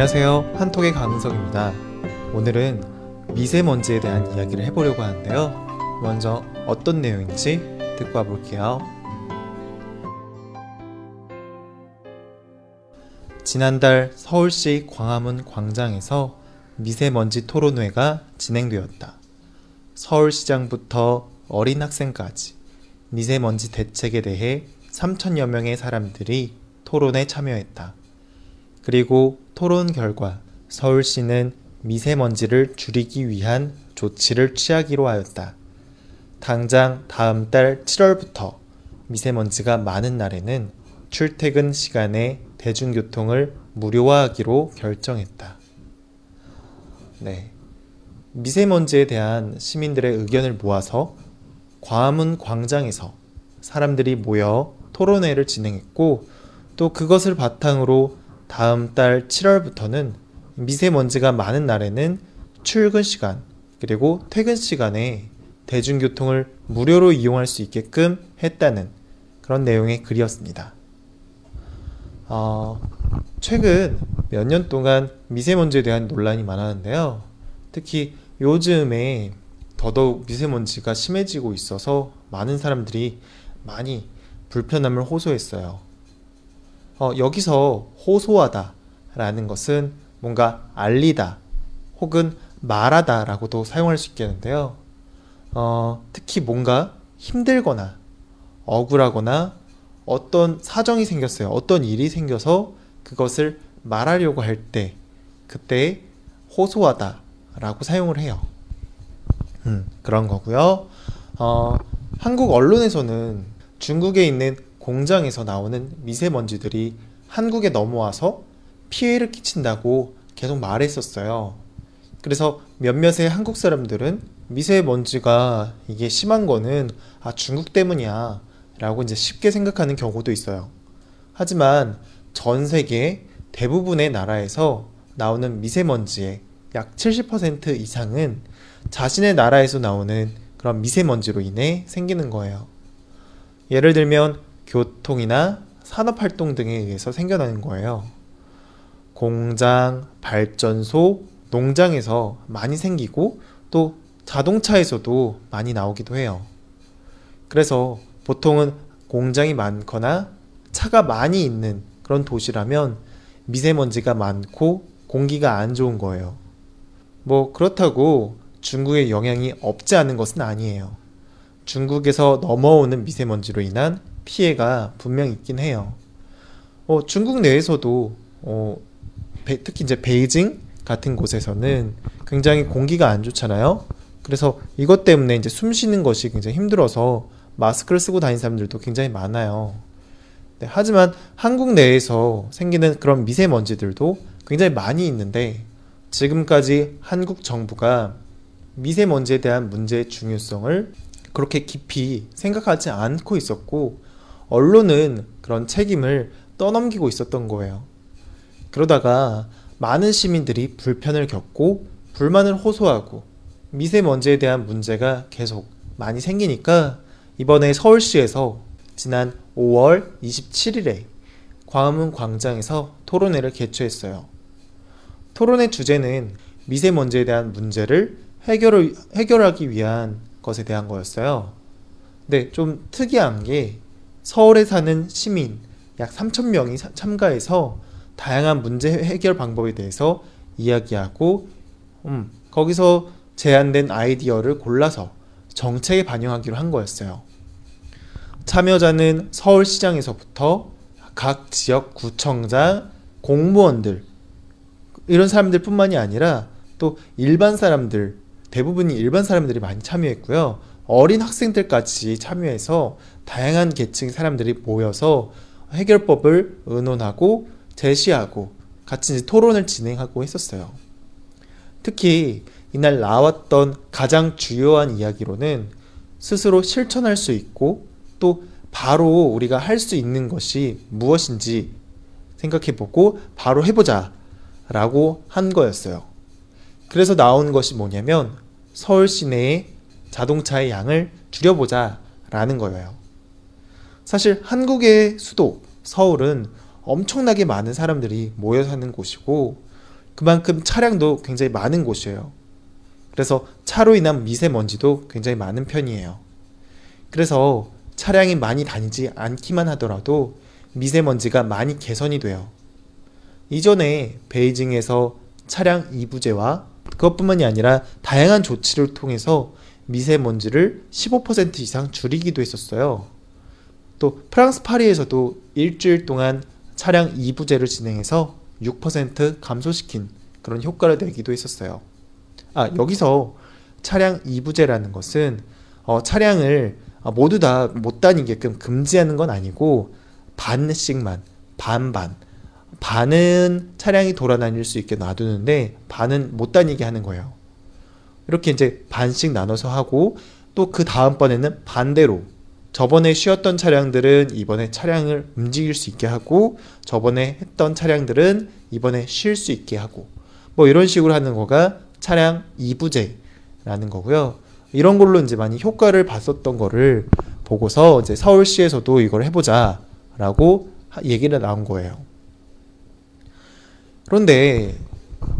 안녕하세요. 한톡의 강은석입니다. 오늘은 미세먼지에 대한 이야기를 해보려고 하는데요. 먼저 어떤 내용인지 듣고 와볼게요. 지난달 서울시 광화문 광장에서 미세먼지 토론회가 진행되었다. 서울시장부터 어린 학생까지 미세먼지 대책에 대해 3천여 명의 사람들이 토론에 참여했다. 그리고 토론 결과 서울시는 미세먼지를 줄이기 위한 조치를 취하기로 하였다. 당장 다음 달 7월부터 미세먼지가 많은 날에는 출퇴근 시간에 대중교통을 무료화하기로 결정했다. 네. 미세먼지에 대한 시민들의 의견을 모아서 광화문 광장에서 사람들이 모여 토론회를 진행했고 또 그것을 바탕으로 다음 달 7월부터는 미세먼지가 많은 날에는 출근 시간 그리고 퇴근 시간에 대중교통을 무료로 이용할 수 있게끔 했다는 그런 내용의 글이었습니다. 어, 최근 몇 년 동안 미세먼지에 대한 논란이 많았는데요. 특히 요즘에 더더욱 미세먼지가 심해지고 있어서 많은 사람들이 많이 불편함을 호소했어요. 어, 여기서 호소하다 라는 것은 뭔가 알리다 혹은 말하다 라고도 사용할 수 있겠는데요. 어, 특히 뭔가 힘들거나 억울하거나 어떤 사정이 생겼어요. 어떤 일이 생겨서 그것을 말하려고 할 때 그때 호소하다 라고 사용을 해요. 음, 그런 거고요. 어, 한국 언론에서는 중국에 있는 공장에서 나오는 미세먼지들이 한국에 넘어와서 피해를 끼친다고 계속 말했었어요. 그래서 몇몇의 한국 사람들은 미세먼지가 이게 심한 거는 아, 중국 때문이야 라고 이제 쉽게 생각하는 경우도 있어요. 하지만 전 세계 대부분의 나라에서 나오는 미세먼지의 약 70% 이상은 자신의 나라에서 나오는 그런 미세먼지로 인해 생기는 거예요. 예를 들면 교통이나 산업활동 등에 의해서 생겨나는 거예요. 공장, 발전소, 농장에서 많이 생기고 또 자동차에서도 많이 나오기도 해요. 그래서 보통은 공장이 많거나 차가 많이 있는 그런 도시라면 미세먼지가 많고 공기가 안 좋은 거예요. 뭐 그렇다고 중국에 영향이 없지 않은 것은 아니에요. 중국에서 넘어오는 미세먼지로 인한 피해가 분명 있긴 해요. 어, 중국 내에서도 어, 배, 특히 이제 베이징 같은 곳에서는 굉장히 공기가 안 좋잖아요. 그래서 이것 때문에 이제 숨 쉬는 것이 굉장히 힘들어서 마스크를 쓰고 다니는 사람들도 굉장히 많아요. 네, 하지만 한국 내에서 생기는 그런 미세먼지들도 굉장히 많이 있는데 지금까지 한국 정부가 미세먼지에 대한 문제의 중요성을 그렇게 깊이 생각하지 않고 있었고 언론은 그런 책임을 떠넘기고 있었던 거예요. 그러다가 많은 시민들이 불편을 겪고 불만을 호소하고 미세먼지에 대한 문제가 계속 많이 생기니까 이번에 서울시에서 지난 5월 27일에 광화문 광장에서 토론회를 개최했어요. 토론의 주제는 미세먼지에 대한 문제를 해결을, 해결하기 위한 것에 대한 거였어요. 근데 좀 특이한 게 서울에 사는 시민 약 3,000명이 참가해서 다양한 문제 해결 방법에 대해서 이야기하고 음, 거기서 제안된 아이디어를 골라서 정책에 반영하기로 한 거였어요. 참여자는 서울시장에서부터 각 지역 구청장, 공무원들 이런 사람들 뿐만이 아니라 또 일반 사람들 대부분이 일반 사람들이 많이 참여했고요. 어린 학생들까지 참여해서 다양한 계층 사람들이 모여서 해결법을 의논하고 제시하고 같이 토론을 진행하고 했었어요. 특히 이날 나왔던 가장 주요한 이야기로는 스스로 실천할 수 있고 또 바로 우리가 할 수 있는 것이 무엇인지 생각해보고 바로 해보자 라고 한 거였어요. 그래서 나온 것이 뭐냐면 서울 시내의 자동차의 양을 줄여보자 라는 거예요. 사실 한국의 수도 서울은 엄청나게 많은 사람들이 모여 사는 곳이고 그만큼 차량도 굉장히 많은 곳이에요. 그래서 차로 인한 미세먼지도 굉장히 많은 편이에요. 그래서 차량이 많이 다니지 않기만 하더라도 미세먼지가 많이 개선이 돼요. 이전에 베이징에서 차량 이부제와 그것뿐만이 아니라 다양한 조치를 통해서 미세먼지를 15% 이상 줄이기도 했었어요. 또 프랑스 파리에서도 일주일 동안 차량 이부제를 진행해서 6% 감소시킨 그런 효과를 내기도 했었어요. 아, 여기서 차량 이부제라는 것은 어, 차량을 모두 다 못 다니게끔 금지하는 건 아니고 반씩만 반반 반은 차량이 돌아다닐 수 있게 놔두는데 반은 못 다니게 하는 거예요. 이렇게 이제 반씩 나눠서 하고 또 그 다음번에는 반대로 저번에 쉬었던 차량들은 이번에 차량을 움직일 수 있게 하고 저번에 했던 차량들은 이번에 쉴 수 있게 하고 뭐 이런 식으로 하는 거가 차량 2부제라는 거고요. 이런 걸로 이제 많이 효과를 봤었던 거를 보고서 이제 서울시에서도 이걸 해보자 라고 얘기를 나온 거예요. 그런데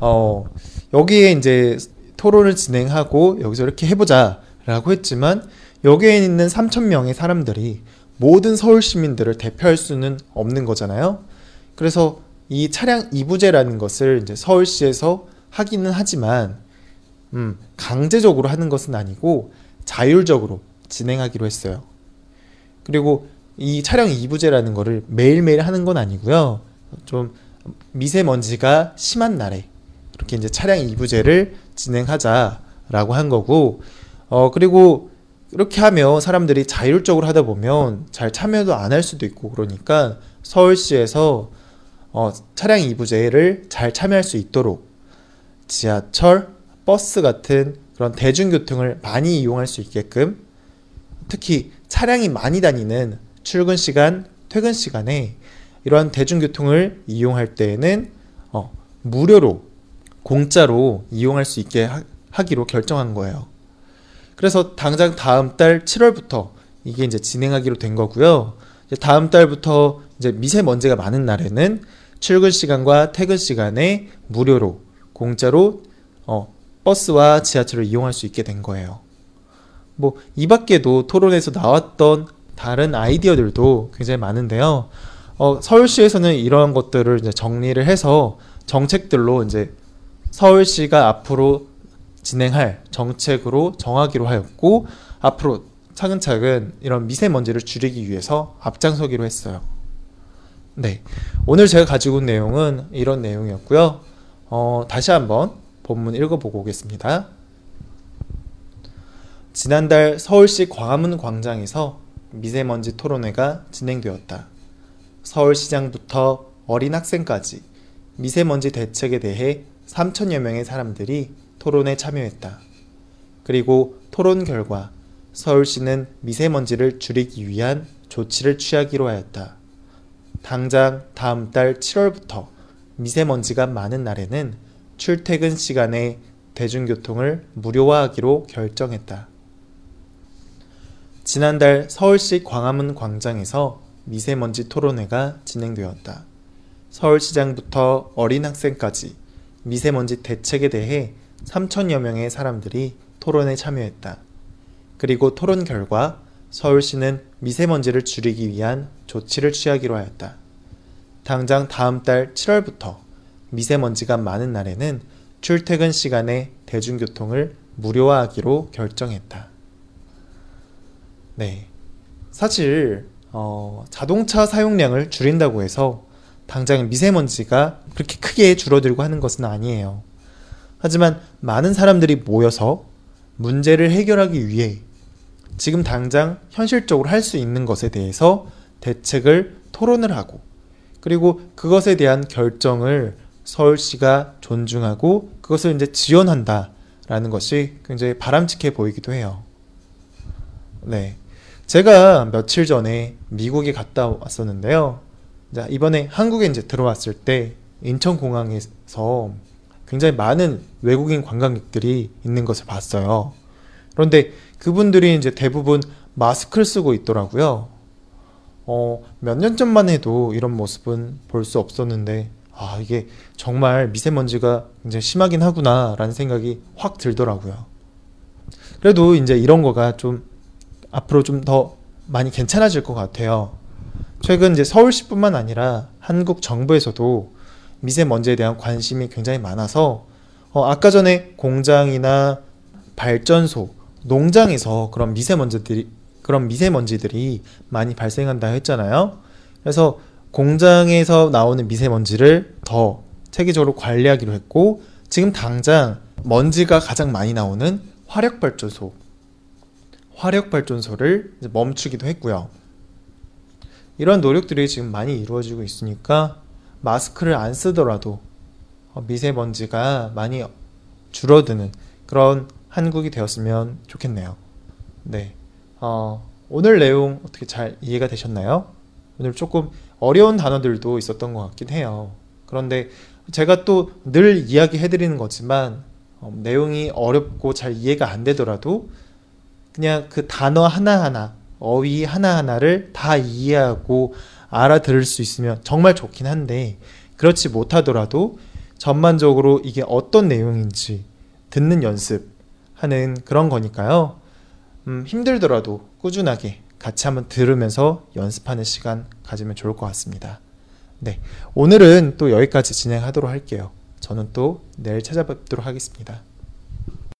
어 여기에 이제 토론을 진행하고 여기서 이렇게 해보자 라고 했지만 여기에 있는 3천 명의 사람들이 모든 서울 시민들을 대표할 수는 없는 거잖아요. 그래서 이 차량 이부제라는 것을 이제 서울시에서 하기는 하지만 음, 강제적으로 하는 것은 아니고 자율적으로 진행하기로 했어요. 그리고 이 차량 이부제라는 거를 매일매일 하는 건 아니고요. 좀 미세먼지가 심한 날에 이렇게 이제 차량 이부제를 진행하자라고 한 거고 어 그리고 이렇게 하면 사람들이 자율적으로 하다 보면 잘 참여도 안 할 수도 있고 그러니까 서울시에서 어, 차량 이부제를 잘 참여할 수 있도록 지하철, 버스 같은 그런 대중교통을 많이 이용할 수 있게끔 특히 차량이 많이 다니는 출근 시간, 퇴근 시간에 이러한 대중교통을 이용할 때에는 어, 무료로 공짜로 이용할 수 있게 하, 기로 결정한 거예요. 그래서 당장 다음 달 7월부터 이게 이제 진행하기로 된 거고요. 이제 다음 달부터 이제 미세먼지가 많은 날에는 출근 시간과 퇴근 시간에 무료로 공짜로 어, 버스와 지하철을 이용할 수 있게 된 거예요. 뭐 이 밖에도 토론에서 나왔던 다른 아이디어들도 굉장히 많은데요. 어, 서울시에서는 이러한 것들을 이제 정리를 해서 정책들로 이제 서울시가 앞으로 진행할 정책으로 정하기로 하였고 앞으로 차근차근 이런 미세먼지를 줄이기 위해서 앞장서기로 했어요. 네. 오늘 제가 가지고 온 내용은 이런 내용이었고요. 어, 다시 한번 본문 읽어보고 오겠습니다. 지난달 서울시 광화문 광장에서 미세먼지 토론회가 진행되었다. 서울시장부터 어린 학생까지 미세먼지 대책에 대해 3천여 명의 사람들이 토론에 참여했다. 그리고 토론 결과 서울시는 미세먼지를 줄이기 위한 조치를 취하기로 하였다. 당장 다음 달 7월부터 미세먼지가 많은 날에는 출퇴근 시간에 대중교통을 무료화하기로 결정했다. 지난달 서울시 광화문 광장에서 미세먼지 토론회가 진행되었다. 서울시장부터 어린 학생까지 미세먼지 대책에 대해 3천여 명의 사람들이 토론에 참여했다. 그리고 토론 결과 서울시는 미세먼지를 줄이기 위한 조치를 취하기로 하였다. 당장 다음 달 7월부터 미세먼지가 많은 날에는 출퇴근 시간에 대중교통을 무료화하기로 결정했다. 네. 사실, 어, 자동차 사용량을 줄인다고 해서 당장 미세먼지가 그렇게 크게 줄어들고 하는 것은 아니에요. 하지만 많은 사람들이 모여서 문제를 해결하기 위해 지금 당장 현실적으로 할 수 있는 것에 대해서 대책을 토론을 하고 그리고 그것에 대한 결정을 서울시가 존중하고 그것을 이제 지원한다라는 것이 굉장히 바람직해 보이기도 해요. 네. 제가 며칠 전에 미국에 갔다 왔었는데요. 이번에 한국에 이제 들어왔을 때 인천공항에서 굉장히 많은 외국인 관광객들이 있는 것을 봤어요. 그런데 그분들이 이제 대부분 마스크를 쓰고 있더라고요. 어, 몇 년 전만 해도 이런 모습은 볼 수 없었는데, 아, 이게 정말 미세먼지가 굉장히 심하긴 하구나라는 생각이 확 들더라고요. 그래도 이제 이런 거가 좀 앞으로 좀 더 많이 괜찮아질 것 같아요. 최근 이제 서울시뿐만 아니라 한국 정부에서도 미세먼지에 대한 관심이 굉장히 많아서 어, 아까 전에 공장이나 발전소, 농장에서 그런 미세먼지들이 그런 미세먼지들이 많이 발생한다 했잖아요. 그래서 공장에서 나오는 미세먼지를 더 체계적으로 관리하기로 했고 지금 당장 먼지가 가장 많이 나오는 화력 발전소 화력 발전소를 멈추기도 했고요. 이런 노력들이 지금 많이 이루어지고 있으니까 마스크를 안 쓰더라도 어, 미세먼지가 많이 줄어드는 그런 한국이 되었으면 좋겠네요. 네. 어, 오늘 내용 어떻게 잘 이해가 되셨나요? 오늘 조금 어려운 단어들도 있었던 것 같긴 해요. 그런데 제가 또 늘 이야기해드리는 거지만 어, 내용이 어렵고 잘 이해가 안 되더라도 그냥 그 단어 하나하나, 어휘 하나하나를 다 이해하고 알아들을 수 있으면 정말 좋긴 한데 그렇지 못하더라도 전반적으로 이게 어떤 내용인지 듣는 연습하는 그런 거니까요. 음, 힘들더라도 꾸준하게 같이 한번 들으면서 연습하는 시간 가지면 좋을 것 같습니다. 네. 오늘은 또 여기까지 진행하도록 할게요. 저는 또 내일 찾아뵙도록 하겠습니다.